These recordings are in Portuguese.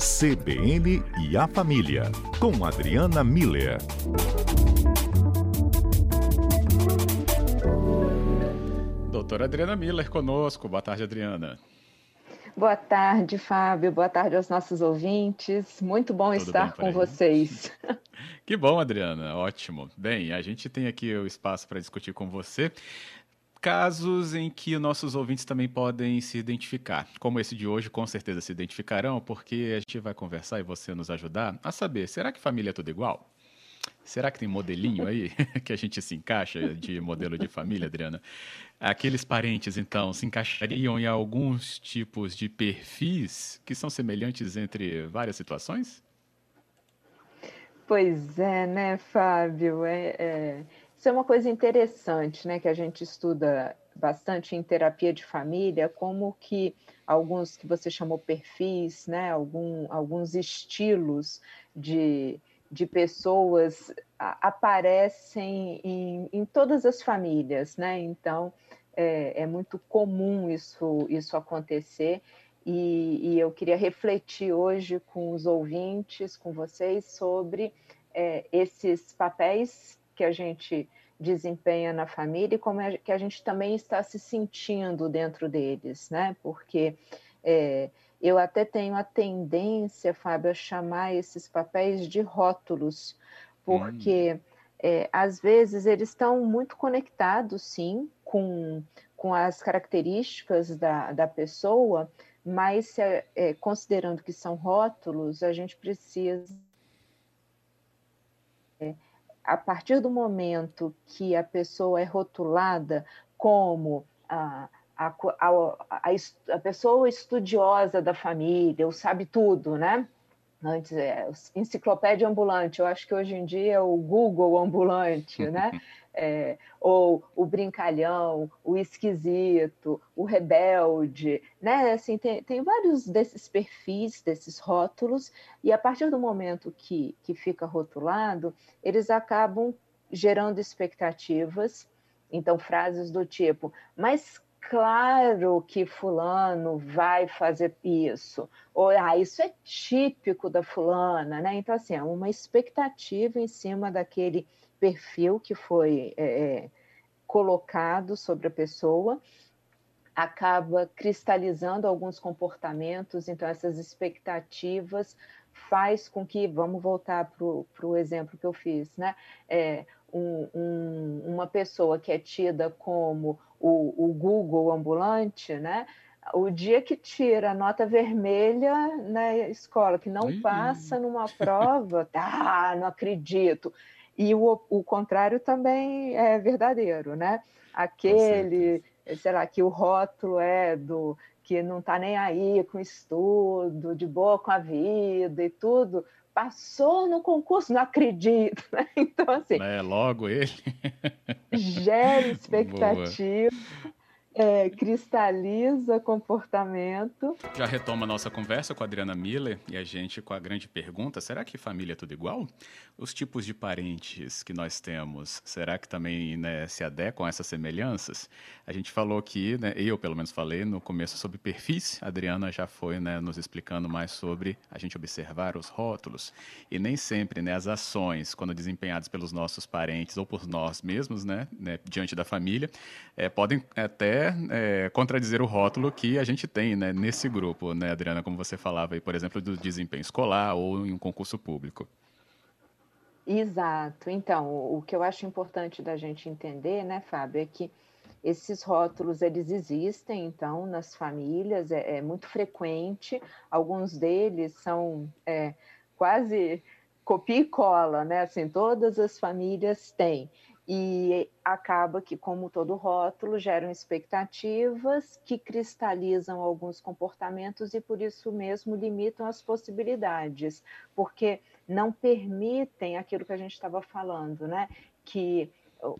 CBN e a Família, com Adriana Miller. Doutora Adriana Miller conosco. Boa tarde, Adriana. Boa tarde, Fábio. Boa tarde aos nossos ouvintes. Muito bom Tudo estar com vocês. Que bom, Adriana. Ótimo. Bem, a gente tem aqui o espaço para discutir com você casos em que nossos ouvintes também podem se identificar. Como esse de hoje, com certeza se identificarão, porque a gente vai conversar e você nos ajudar a saber: será que família é tudo igual? Será que tem modelinho aí que a gente se encaixa de modelo de família, Adriana? Aqueles parentes, então, se encaixariam em alguns tipos de perfis que são semelhantes entre várias situações? Pois é, né, Fábio? É, é, isso é uma coisa interessante, né, que a gente estuda bastante em terapia de família, como que alguns que você chamou perfis, né, algum, alguns estilos de, de pessoas aparecem em, em todas as famílias, né? Então é, é muito comum isso, isso acontecer. E, e, eu queria refletir hoje com os ouvintes, com vocês, sobre é, esses papéis que a gente desempenha na família e como é que a gente também está se sentindo dentro deles, né? Porque é, eu até tenho a tendência, Fábio, a chamar esses papéis de rótulos, porque hum. é, às vezes eles estão muito conectados, sim, com, com as características da, da pessoa, mas é, é, considerando que são rótulos, a gente precisa. A partir do momento que a pessoa é rotulada como a a, a, a, pessoa estudiosa da família, o sabe tudo, né? Antes é enciclopédia ambulante, eu acho que hoje em dia é o Google ambulante, né? É, ou o brincalhão, o esquisito, o rebelde, né? Assim, tem, tem vários desses perfis, desses rótulos, e a partir do momento que, que fica rotulado, eles acabam gerando expectativas. Então, frases do tipo, mas claro que fulano vai fazer isso, ou ah, isso é típico da fulana, né? Então, assim, é uma expectativa em cima daquele perfil que foi é, é colocado sobre a pessoa, acaba cristalizando alguns comportamentos, então essas expectativas faz com que, vamos voltar para o exemplo que eu fiz, né? É, um, um, uma pessoa que é tida como o, o Google ambulante, né? O dia que tira a nota vermelha na escola, que não passa numa prova, ah, não acredito. E o, o contrário também é verdadeiro, né? Aquele, sei lá, que o rótulo é do que não está nem aí com estudo, de boa com a vida e tudo, passou no concurso, não acredito. Né? Então, assim. É, logo ele. gera expectativa é, cristaliza comportamento. Já retoma nossa conversa com a Adriana Miller e a gente com a grande pergunta: será que família é tudo igual? Os tipos de parentes que nós temos, será que também né, se adequam a essas semelhanças? A gente falou aqui, né, eu pelo menos falei no começo sobre perfis, a Adriana já foi né, nos explicando mais sobre a gente observar os rótulos. E nem sempre né, as ações, quando desempenhadas pelos nossos parentes ou por nós mesmos, né, né diante da família, é, podem até é, contradizer o rótulo que a gente tem né, nesse grupo, né, Adriana, como você falava aí, por exemplo, do desempenho escolar ou em um concurso público. Exato. Então, o que eu acho importante da gente entender, né, Fábio, é que esses rótulos eles existem, então, nas famílias, é, é muito frequente. Alguns deles são é, quase copia e cola, né? Assim, todas as famílias têm e acaba que, como todo rótulo, geram expectativas que cristalizam alguns comportamentos e, por isso mesmo, limitam as possibilidades, porque não permitem aquilo que a gente estava falando, né? Que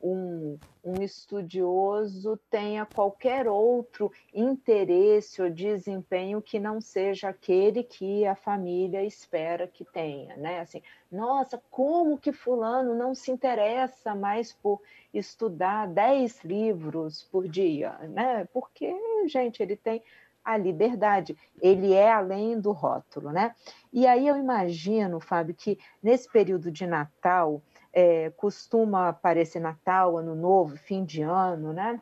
um, um estudioso tenha qualquer outro interesse ou desempenho que não seja aquele que a família espera que tenha, né? Assim, nossa, como que fulano não se interessa mais por estudar 10 livros por dia, né? Porque, gente, ele tem a liberdade. Ele é além do rótulo, né? E aí eu imagino, Fábio, que nesse período de Natal, é, costuma aparecer Natal, Ano Novo, fim de ano, né?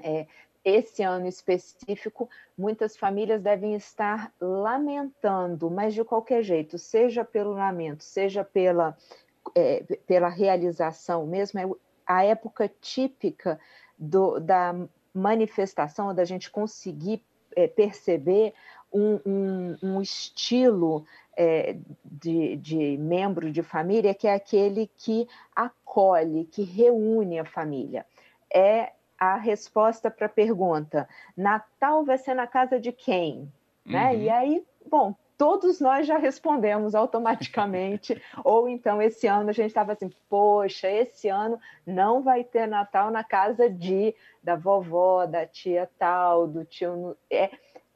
É, esse ano específico, muitas famílias devem estar lamentando, mas de qualquer jeito, seja pelo lamento, seja pela, é, pela realização mesmo, é a época típica do, da manifestação, da gente conseguir é, perceber um, um, um estilo é, de, de, membro de família que é aquele que acolhe, que reúne a família. É a resposta para a pergunta: Natal vai ser na casa de quem? Né? Uhum. E aí, bom, todos nós já respondemos automaticamente, ou então esse ano a gente estava assim, poxa, esse ano não vai ter Natal na casa de da vovó, da tia tal, do tio. É,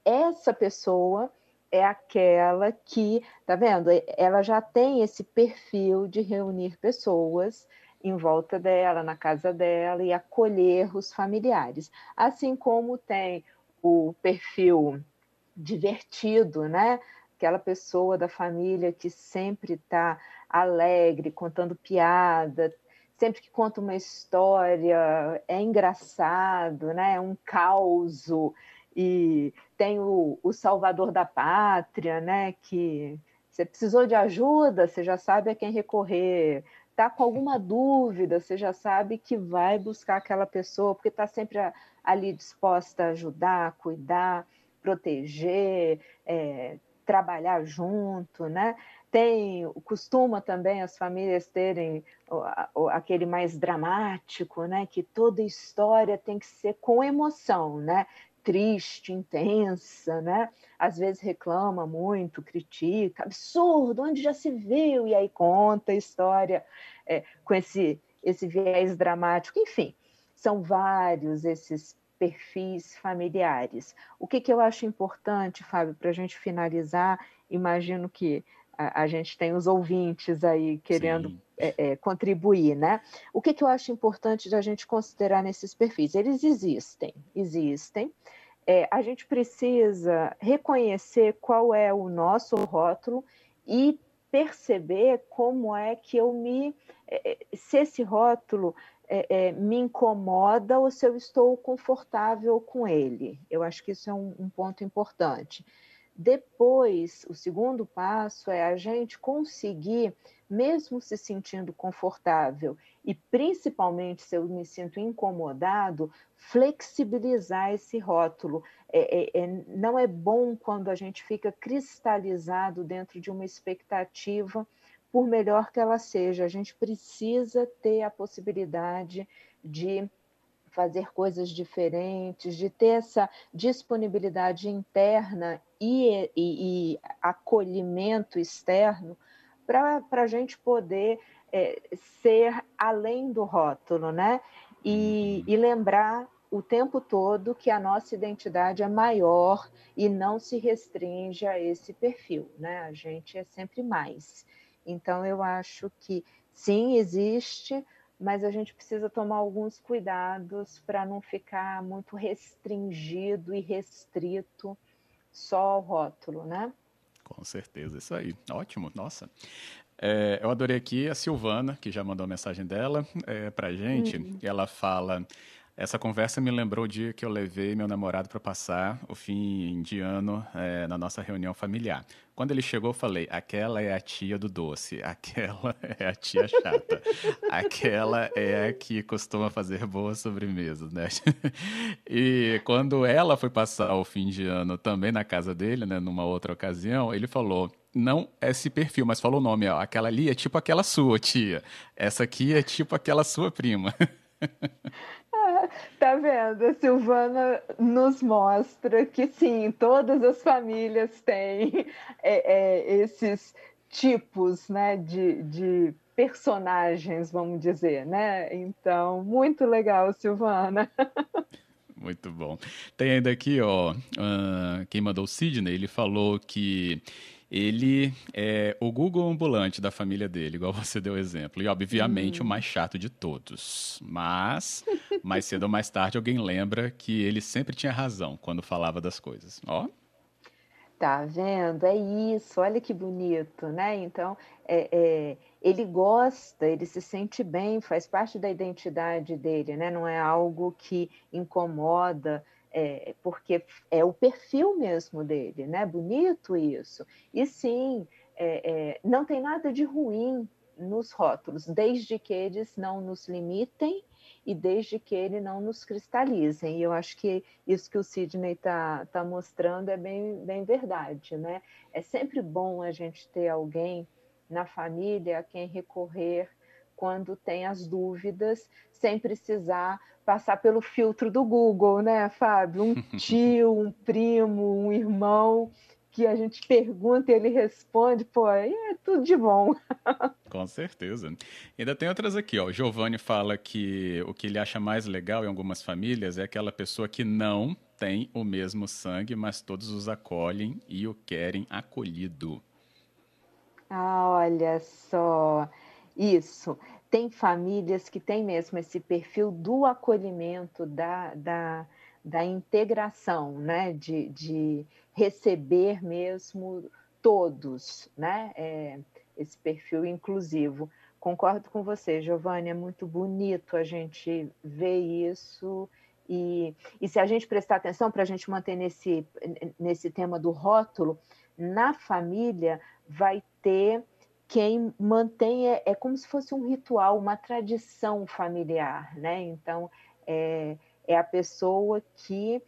essa pessoa é aquela que, tá vendo? Ela já tem esse perfil de reunir pessoas em volta dela, na casa dela e acolher os familiares. Assim como tem o perfil divertido, né? Aquela pessoa da família que sempre está alegre, contando piada, sempre que conta uma história é engraçado, né? É um caos e tem o, o salvador da pátria, né? Que você precisou de ajuda, você já sabe a quem recorrer. Está com alguma dúvida, você já sabe que vai buscar aquela pessoa, porque está sempre ali disposta a ajudar, cuidar, proteger, é, trabalhar junto, né? Tem, costuma também as famílias terem aquele mais dramático, né? Que toda história tem que ser com emoção, né? Triste, intensa, né? Às vezes reclama muito, critica, absurdo, onde já se viu? E aí conta a história é, com esse, esse viés dramático. Enfim, são vários esses perfis familiares. O que, que eu acho importante, Fábio, para a gente finalizar, imagino que a, a, gente tem os ouvintes aí querendo é, é, contribuir, né? O que, que eu acho importante da gente considerar nesses perfis? Eles existem, existem. É, a gente precisa reconhecer qual é o nosso rótulo e perceber como é que eu me. É, é, se esse rótulo é, é, me incomoda ou se eu estou confortável com ele. Eu acho que isso é um, um ponto importante. Depois, o segundo passo é a gente conseguir, mesmo se sentindo confortável e principalmente se eu me sinto incomodado, flexibilizar esse rótulo. É, é, é, não é bom quando a gente fica cristalizado dentro de uma expectativa, por melhor que ela seja. A gente precisa ter a possibilidade de fazer coisas diferentes, de ter essa disponibilidade interna e, e, e acolhimento externo para a gente poder é, ser além do rótulo, né? E, e lembrar o tempo todo que a nossa identidade é maior e não se restringe a esse perfil, né? A gente é sempre mais. Então, eu acho que sim, existe, mas a gente precisa tomar alguns cuidados para não ficar muito restringido e restrito só ao rótulo, né? Com certeza, isso aí. Ótimo, nossa. É, eu adorei aqui a Silvana, que já mandou a mensagem dela é, para a gente. Uhum. Ela fala: essa conversa me lembrou o dia que eu levei meu namorado para passar o fim de ano é, na nossa reunião familiar. Quando ele chegou, eu falei: aquela é a tia do doce, aquela é a tia chata, aquela é a que costuma fazer boas sobremesas, né? e quando ela foi passar o fim de ano também na casa dele, né, numa outra ocasião, ele falou: não esse perfil, mas falou o nome, ó, aquela ali é tipo aquela sua tia, essa aqui é tipo aquela sua prima. tá vendo? A Silvana nos mostra que sim, todas as famílias têm é, é, esses tipos né, de, de personagens, vamos dizer, né? Então, muito legal, Silvana. Muito bom. Tem ainda aqui, ó, uh, quem mandou o Sidney, ele falou que Ele é o Google ambulante da família dele, igual você deu exemplo. E, obviamente, hum. o mais chato de todos. Mas, mais cedo ou mais tarde, alguém lembra que ele sempre tinha razão quando falava das coisas. Ó. Tá vendo? É isso, olha que bonito, né? Então, é, é, ele gosta, ele se sente bem, faz parte da identidade dele, né? Não é algo que incomoda, é, porque é o perfil mesmo dele, né? Bonito isso. E sim, é, é, não tem nada de ruim nos rótulos, desde que eles não nos limitem e desde que ele não nos cristalizem. E eu acho que isso que o Sidney está tá mostrando é bem, bem verdade, né? É sempre bom a gente ter alguém na família a quem recorrer quando tem as dúvidas, sem precisar passar pelo filtro do Google, né, Fábio? Um tio, um primo, um irmão que a gente pergunta e ele responde, pô, é tudo de bom. Com certeza. Ainda tem outras aqui, ó. O Giovanni fala que o que ele acha mais legal em algumas famílias é aquela pessoa que não tem o mesmo sangue, mas todos os acolhem e o querem acolhido. Ah, olha só. Isso. Tem famílias que têm mesmo esse perfil do acolhimento, da, da, da integração, né? de, de receber mesmo todos, né? É, esse perfil inclusivo. Concordo com você, Giovanni, é muito bonito a gente ver isso. E, e se a gente prestar atenção, para a gente manter nesse, nesse tema do rótulo, na família vai ter quem mantém, é, é como se fosse um ritual, uma tradição familiar, né? Então, é, é a pessoa que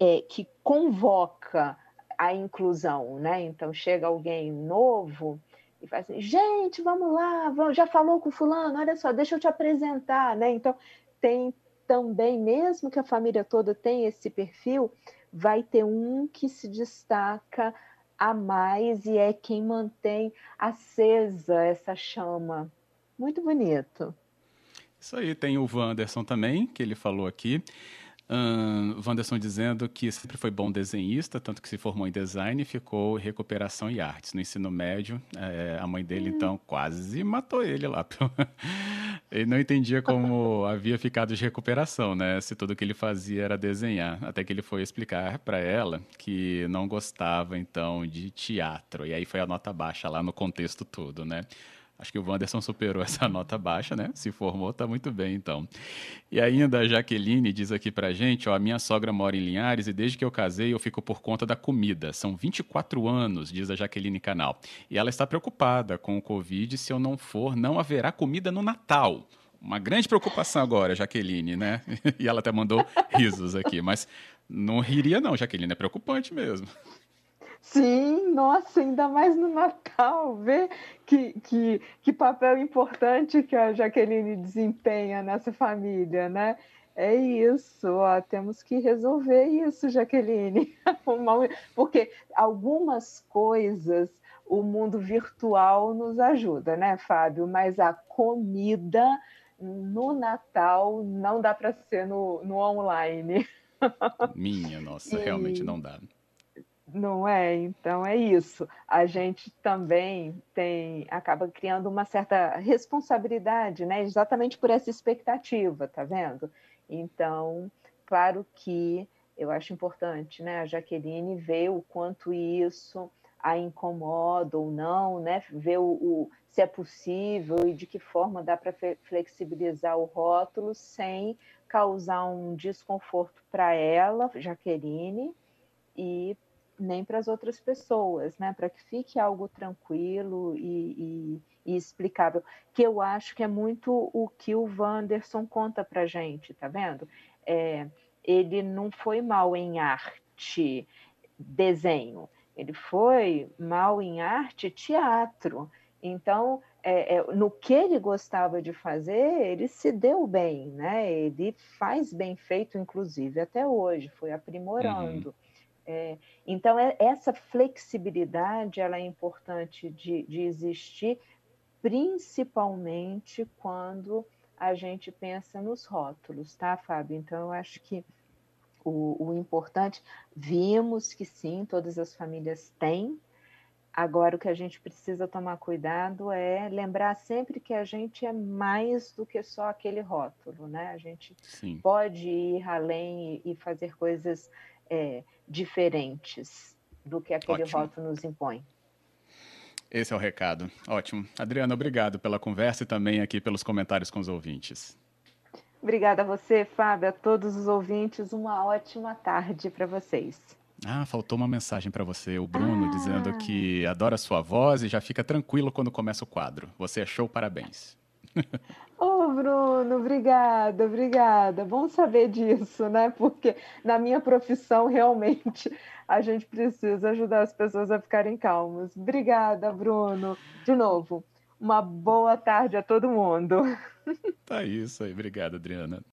é, que convoca a inclusão, né? Então chega alguém novo e faz assim, gente, vamos lá, vamos, já falou com fulano, olha só, deixa eu te apresentar, né? Então tem também, mesmo que a família toda tenha esse perfil, vai ter um que se destaca a mais e é quem mantém acesa essa chama. Muito bonito. Isso aí, tem o Wanderson também, que ele falou aqui. Um, Wanderson dizendo que sempre foi bom desenhista, tanto que se formou em design e ficou em recuperação e artes. No ensino médio, é, a mãe dele, hum. então, quase matou ele lá. ele não entendia como havia ficado de recuperação, né? Se tudo que ele fazia era desenhar. Até que ele foi explicar para ela que não gostava, então, de teatro. E aí foi a nota baixa lá no contexto todo, né? Acho que o Wanderson superou essa nota baixa, né? Se formou, tá muito bem, então. E ainda a Jaqueline diz aqui pra gente, ó, a minha sogra mora em Linhares e desde que eu casei eu fico por conta da comida. São 24 anos, diz a Jaqueline Canal. E ela está preocupada com o Covid, se eu não for, não haverá comida no Natal. Uma grande preocupação agora, Jaqueline, né? E ela até mandou risos aqui, mas não riria não, Jaqueline, é preocupante mesmo. Sim, nossa, ainda mais no Natal, ver que, que, que papel importante que a Jaqueline desempenha nessa família, né? É isso, ó, temos que resolver isso, Jaqueline, porque algumas coisas o mundo virtual nos ajuda, né, Fábio? Mas a comida no Natal não dá para ser no, no online. Minha nossa, e... realmente não dá. Não é? Então é isso. A gente também tem acaba criando uma certa responsabilidade, né? Exatamente por essa expectativa, tá vendo? Então, claro que eu acho importante, né? A Jaqueline ver o quanto isso a incomoda ou não, né? Ver o, o se é possível e de que forma dá para flexibilizar o rótulo sem causar um desconforto para ela, Jaqueline, e nem para as outras pessoas, né? Para que fique algo tranquilo e, e, e, explicável. Que eu acho que é muito o que o Wanderson conta para gente, tá vendo? É, ele não foi mal em arte, desenho. Ele foi mal em arte, teatro. Então, é, é, no que ele gostava de fazer, ele se deu bem, né? Ele faz bem feito, inclusive, até hoje, foi aprimorando. Uhum. É, então, é, essa flexibilidade ela é importante de, de existir, principalmente quando a gente pensa nos rótulos, tá, Fábio? Então, eu acho que o, o importante, vimos que sim, todas as famílias têm, Agora, o que a gente precisa tomar cuidado é lembrar sempre que a gente é mais do que só aquele rótulo, né? A gente Sim. pode ir além e fazer coisas é, diferentes do que aquele Ótimo. rótulo nos impõe. Esse é o recado. Ótimo. Adriana, obrigado pela conversa e também aqui pelos comentários com os ouvintes. Obrigada a você, Fábio, a todos os ouvintes. Uma ótima tarde para vocês. Ah, faltou uma mensagem para você, o Bruno, ah. dizendo que adora sua voz e já fica tranquilo quando começa o quadro. Você é show, parabéns. Ô, oh, Bruno, obrigada, obrigada. Bom saber disso, né? Porque na minha profissão, realmente, a gente precisa ajudar as pessoas a ficarem calmas. Obrigada, Bruno. De novo, uma boa tarde a todo mundo. Tá isso aí. Obrigado, Adriana.